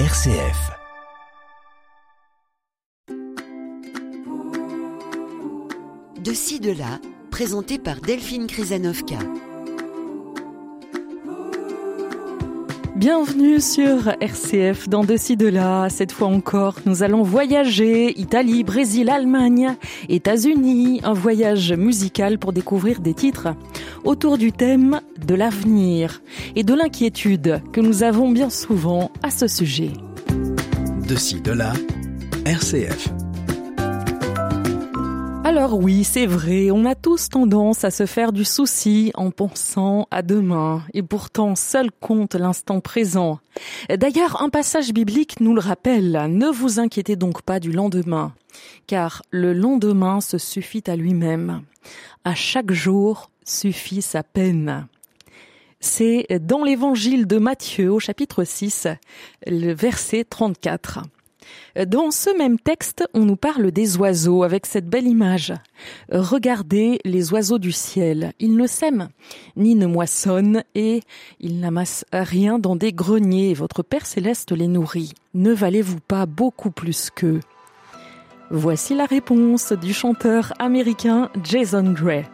RCF. De ci, de là, présenté par Delphine Krizanovka. Bienvenue sur RCF dans De ci, de là. Cette fois encore, nous allons voyager Italie, Brésil, Allemagne, États-Unis. Un voyage musical pour découvrir des titres autour du thème de l'avenir et de l'inquiétude que nous avons bien souvent à ce sujet. De ci, de là, RCF. Alors oui, c'est vrai, on a tous tendance à se faire du souci en pensant à demain, et pourtant seul compte l'instant présent. D'ailleurs, un passage biblique nous le rappelle, ne vous inquiétez donc pas du lendemain, car le lendemain se suffit à lui-même. À chaque jour suffit sa peine. C'est dans l'évangile de Matthieu au chapitre 6, le verset 34. Dans ce même texte, on nous parle des oiseaux avec cette belle image. Regardez les oiseaux du ciel. Ils ne sèment ni ne moissonnent et ils n'amassent rien dans des greniers. Votre Père céleste les nourrit. Ne valez-vous pas beaucoup plus qu'eux? Voici la réponse du chanteur américain Jason Gray.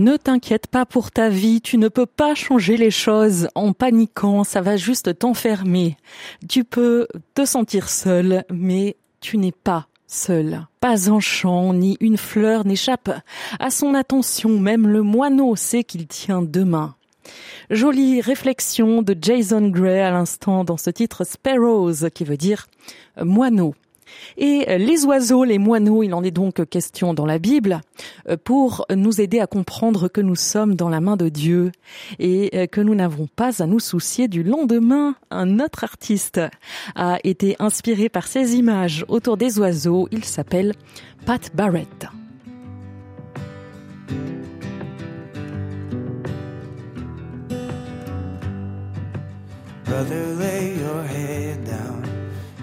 Ne t'inquiète pas pour ta vie, tu ne peux pas changer les choses en paniquant, ça va juste t'enfermer. Tu peux te sentir seul, mais tu n'es pas seul. Pas un chant ni une fleur n'échappe à son attention, même le moineau sait qu'il tient deux mains. Jolie réflexion de Jason Gray à l'instant dans ce titre Sparrows qui veut dire moineau. Et les oiseaux, les moineaux, il en est donc question dans la Bible pour nous aider à comprendre que nous sommes dans la main de Dieu et que nous n'avons pas à nous soucier du lendemain. Un autre artiste a été inspiré par ces images autour des oiseaux. Il s'appelle Pat Barrett.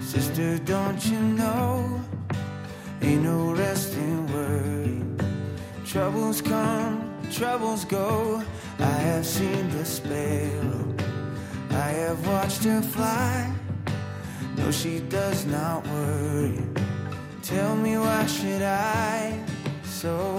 Sister, don't you know? Ain't no rest in worry. Troubles come, troubles go. I have seen the sparrow. I have watched her fly. No, she does not worry. Tell me why should I? So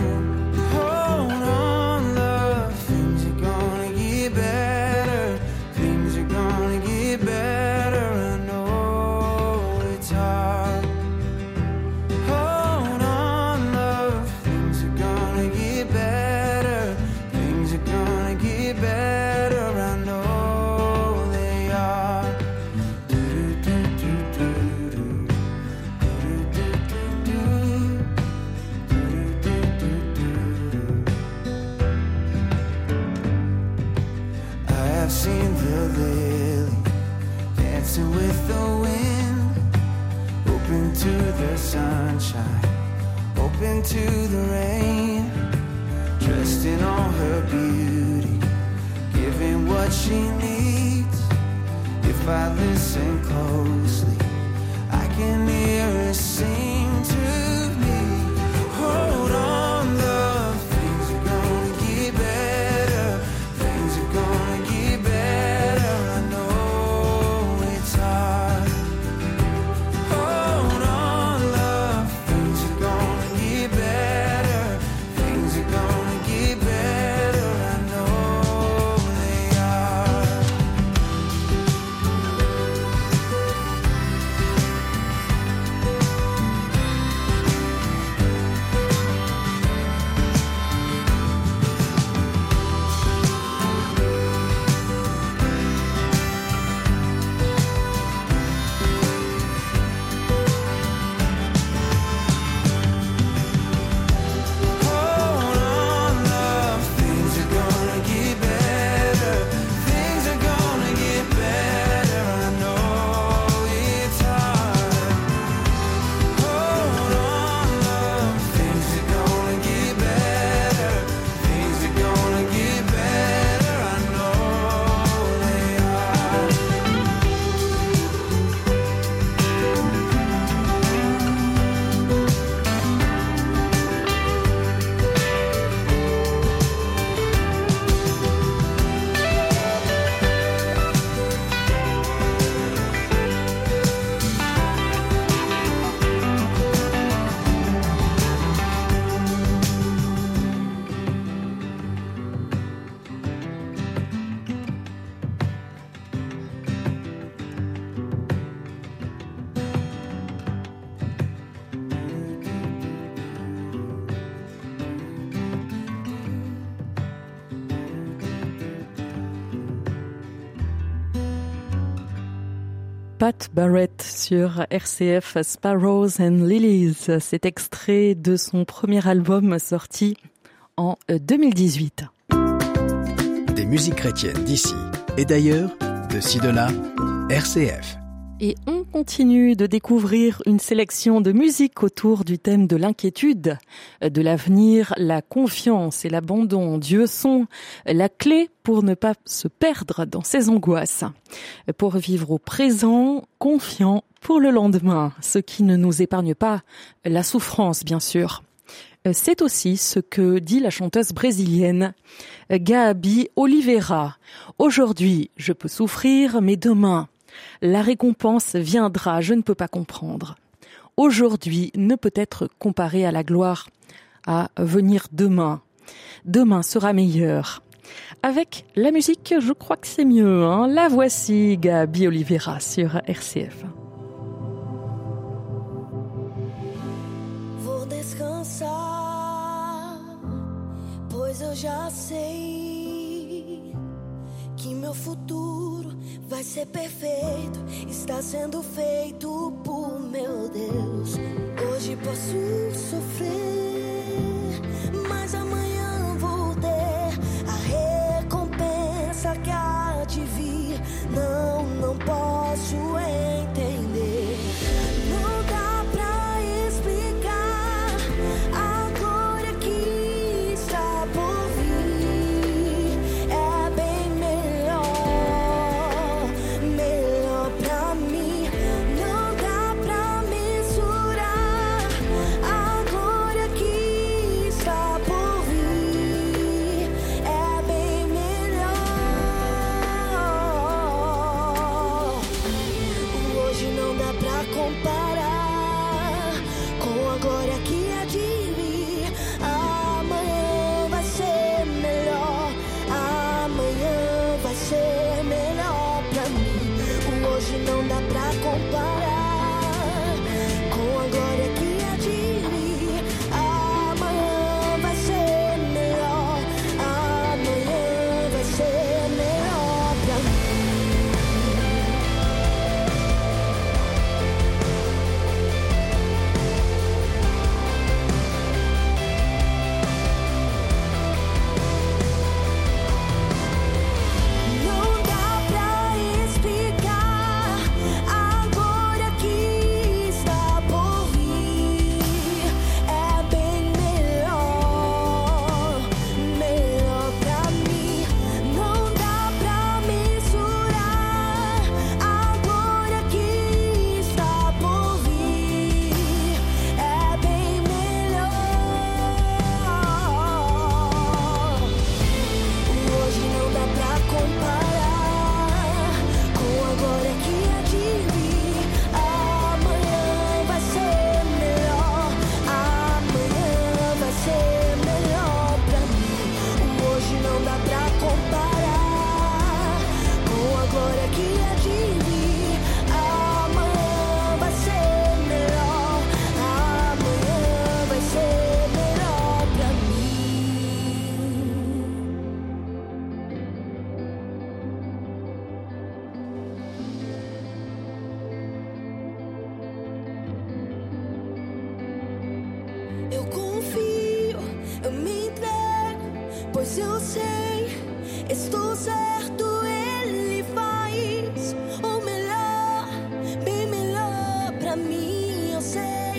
I have seen the lily dancing with the wind, open to the sunshine, open to the rain, dressed in all her beauty, giving what she needs. If I listen closely, I can hear her sing Pat Barrett sur RCF Sparrows and Lilies. C'est extrait de son premier album sorti en euh, 2018. Des musiques chrétiennes d'ici et d'ailleurs, de ci, de là, RCF. Et on continue de découvrir une sélection de musique autour du thème de l'inquiétude, de l'avenir, la confiance et l'abandon. Dieu sont la clé pour ne pas se perdre dans ses angoisses, pour vivre au présent, confiant pour le lendemain, ce qui ne nous épargne pas la souffrance, bien sûr. C'est aussi ce que dit la chanteuse brésilienne Gabi Oliveira. Aujourd'hui, je peux souffrir, mais demain, la récompense viendra, je ne peux pas comprendre. Aujourd'hui ne peut être comparé à la gloire à venir demain. Demain sera meilleur. Avec la musique, je crois que c'est mieux. Hein la voici, Gabi Oliveira sur RCF. que meu futuro vai ser perfeito. Está sendo feito por meu Deus. Hoje posso sofrer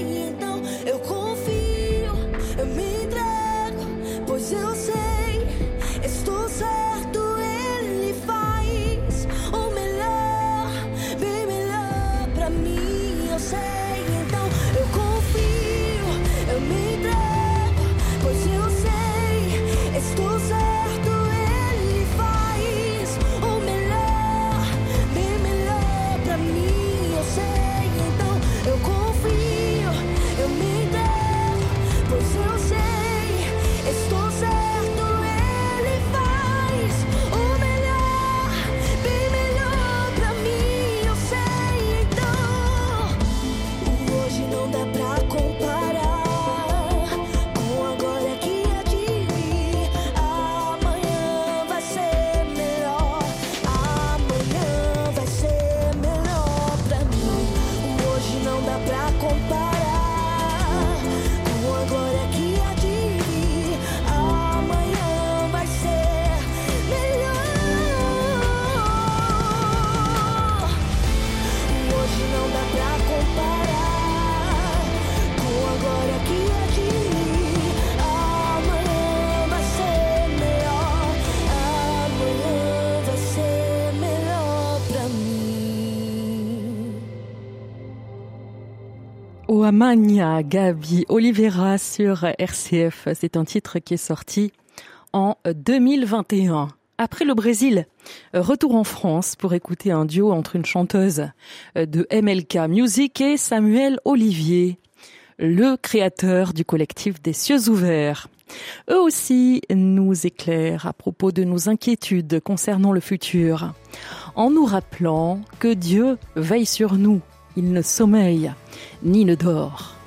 então eu confio. Magna Gabi Oliveira sur RCF. C'est un titre qui est sorti en 2021. Après le Brésil, retour en France pour écouter un duo entre une chanteuse de MLK Music et Samuel Olivier, le créateur du collectif des cieux ouverts. Eux aussi nous éclairent à propos de nos inquiétudes concernant le futur, en nous rappelant que Dieu veille sur nous il ne sommeille ni ne dort.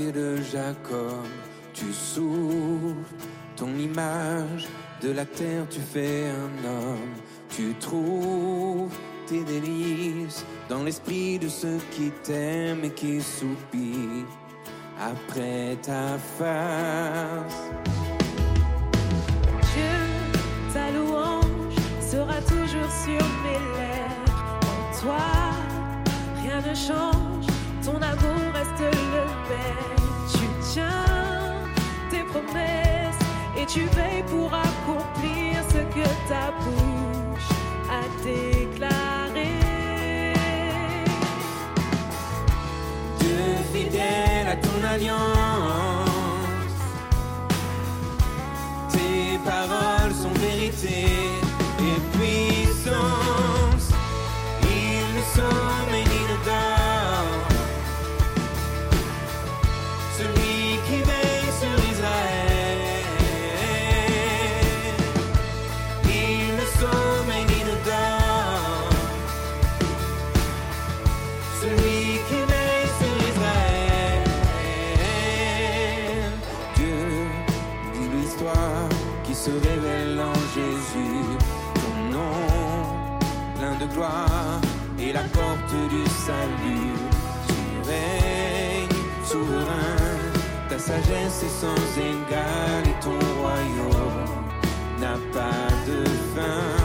et de Jacob, tu souffles ton image de la terre, tu fais un homme tu trouves tes délices dans l'esprit de ceux qui t'aiment et qui soupirent après ta face. Dieu, ta louange sera toujours sur mes lèvres. En toi, rien ne change, ton amour reste le même. Tu tiens tes promesses et tu veilles pour accomplir ce que ta bouche déclaré. Dieu fidèle à ton alliance. Tes paroles sont vérité en Jésus. Ton nom, plein de gloire, et la porte du salut. Tu règnes souverain, ta sagesse est sans égal et ton royaume n'a pas de fin.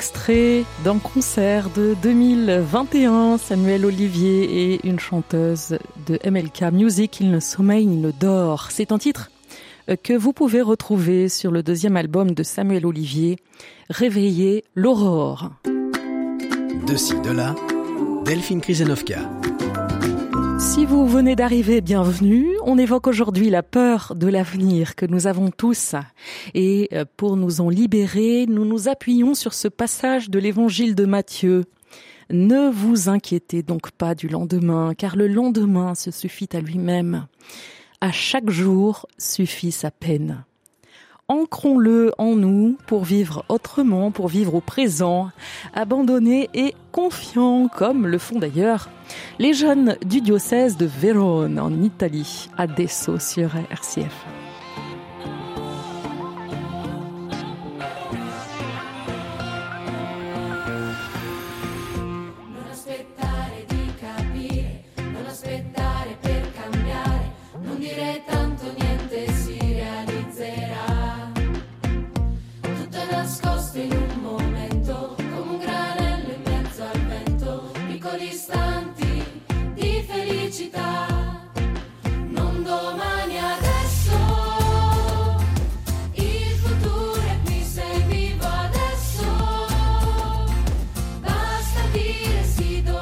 Extrait d'un concert de 2021, Samuel Olivier et une chanteuse de MLK Music, Il ne sommeille ni ne dort. C'est un titre euh, que vous pouvez retrouver sur le deuxième album de Samuel Olivier, Réveiller l'aurore. De ci, de là, Delphine Krisenovka. Si vous venez d'arriver, bienvenue. On évoque aujourd'hui la peur de l'avenir que nous avons tous. Et euh, pour nous en libérer, nous nous appuyons sur ce passage de l'évangile de Matthieu. Ne vous inquiétez donc pas du lendemain, car le lendemain se suffit à lui-même. À chaque jour suffit sa peine. Ancrons-le en nous pour vivre autrement, pour vivre au présent, abandonnés et confiants, comme le font d'ailleurs les jeunes du diocèse de Vérone en Italie, à sur RCF. merecido.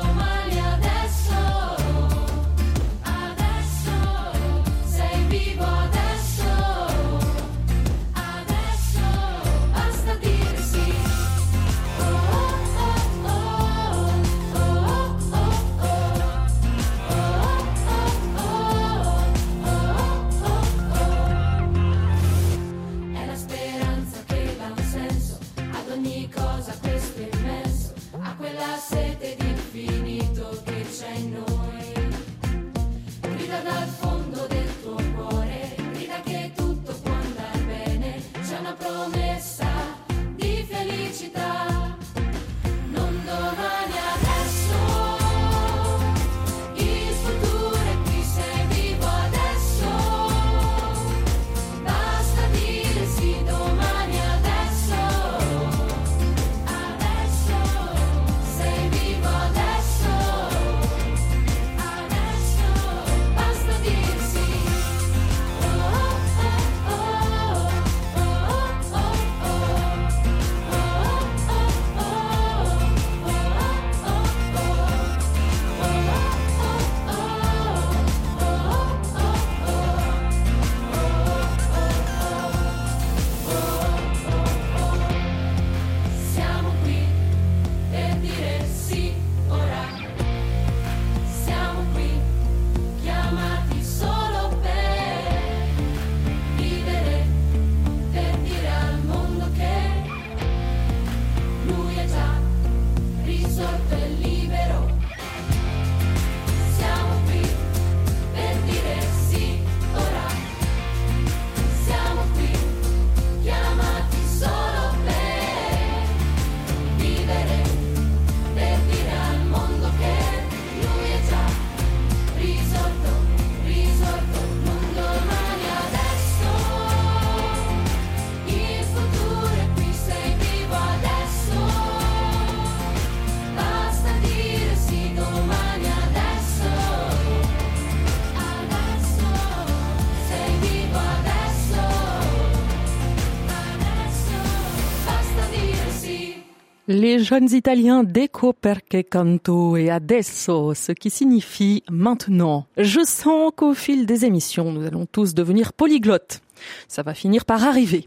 Jeunes Italiens Deco perché canto et adesso, ce qui signifie maintenant. Je sens qu'au fil des émissions, nous allons tous devenir polyglottes. Ça va finir par arriver.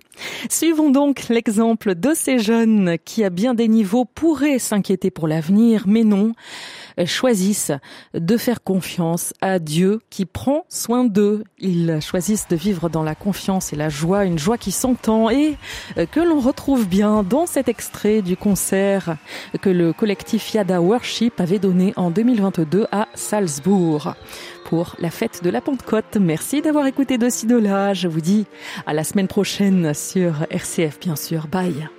Suivons donc l'exemple de ces jeunes qui, à bien des niveaux, pourraient s'inquiéter pour l'avenir, mais non, choisissent de faire confiance à Dieu qui prend soin d'eux. Ils choisissent de vivre dans la confiance et la joie, une joie qui s'entend et que l'on retrouve bien dans cet extrait du concert que le collectif Yada Worship avait donné en 2022 à Salzbourg pour la fête de la Pentecôte. Merci d'avoir écouté de là. Je vous dis à la semaine prochaine sur RCF, bien sûr. Bye.